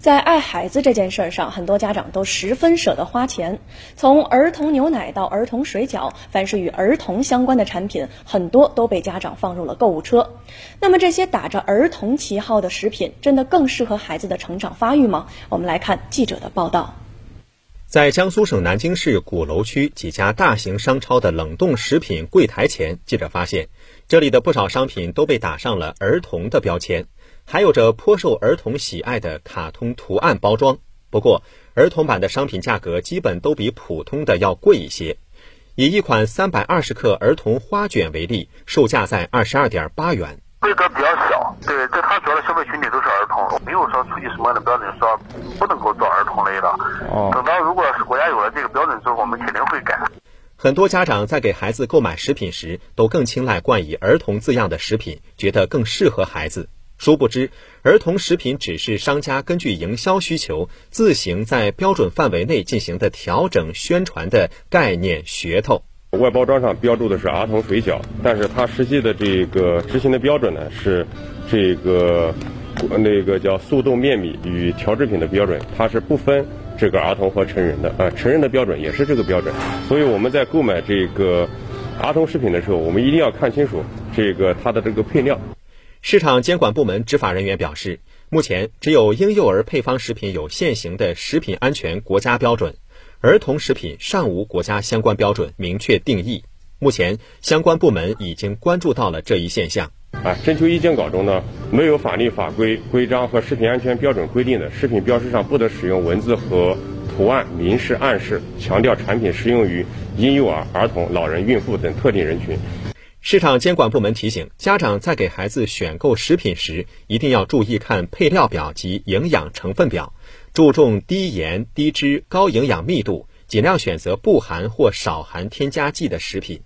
在爱孩子这件事儿上，很多家长都十分舍得花钱。从儿童牛奶到儿童水饺，凡是与儿童相关的产品，很多都被家长放入了购物车。那么，这些打着儿童旗号的食品，真的更适合孩子的成长发育吗？我们来看记者的报道。在江苏省南京市鼓楼区几家大型商超的冷冻食品柜台前，记者发现，这里的不少商品都被打上了儿童的标签。还有着颇受儿童喜爱的卡通图案包装，不过儿童版的商品价格基本都比普通的要贵一些。以一款三百二十克儿童花卷为例，售价在二十二点八元。规格比较小，对，这它主要的消费群体都是儿童，没有说出具什么样的标准说不能够做儿童类的。哦。等到如果是国家有了这个标准之后，我们肯定会改。很多家长在给孩子购买食品时，都更青睐冠以儿童字样的食品，觉得更适合孩子。殊不知，儿童食品只是商家根据营销需求自行在标准范围内进行的调整宣传的概念噱头。外包装上标注的是儿童水饺，但是它实际的这个执行的标准呢是这个那个叫速冻面米与调制品的标准，它是不分这个儿童和成人的啊，成人的标准也是这个标准。所以我们在购买这个儿童食品的时候，我们一定要看清楚这个它的这个配料。市场监管部门执法人员表示，目前只有婴幼儿配方食品有现行的食品安全国家标准，儿童食品尚无国家相关标准明确定义。目前相关部门已经关注到了这一现象。啊，征求意见稿中呢，没有法律法规规章和食品安全标准规定的食品标识上不得使用文字和图案明示暗示强调产品适用于婴幼儿、儿童、老人、孕妇等特定人群。市场监管部门提醒家长，在给孩子选购食品时，一定要注意看配料表及营养成分表，注重低盐、低脂、高营养密度，尽量选择不含或少含添加剂的食品。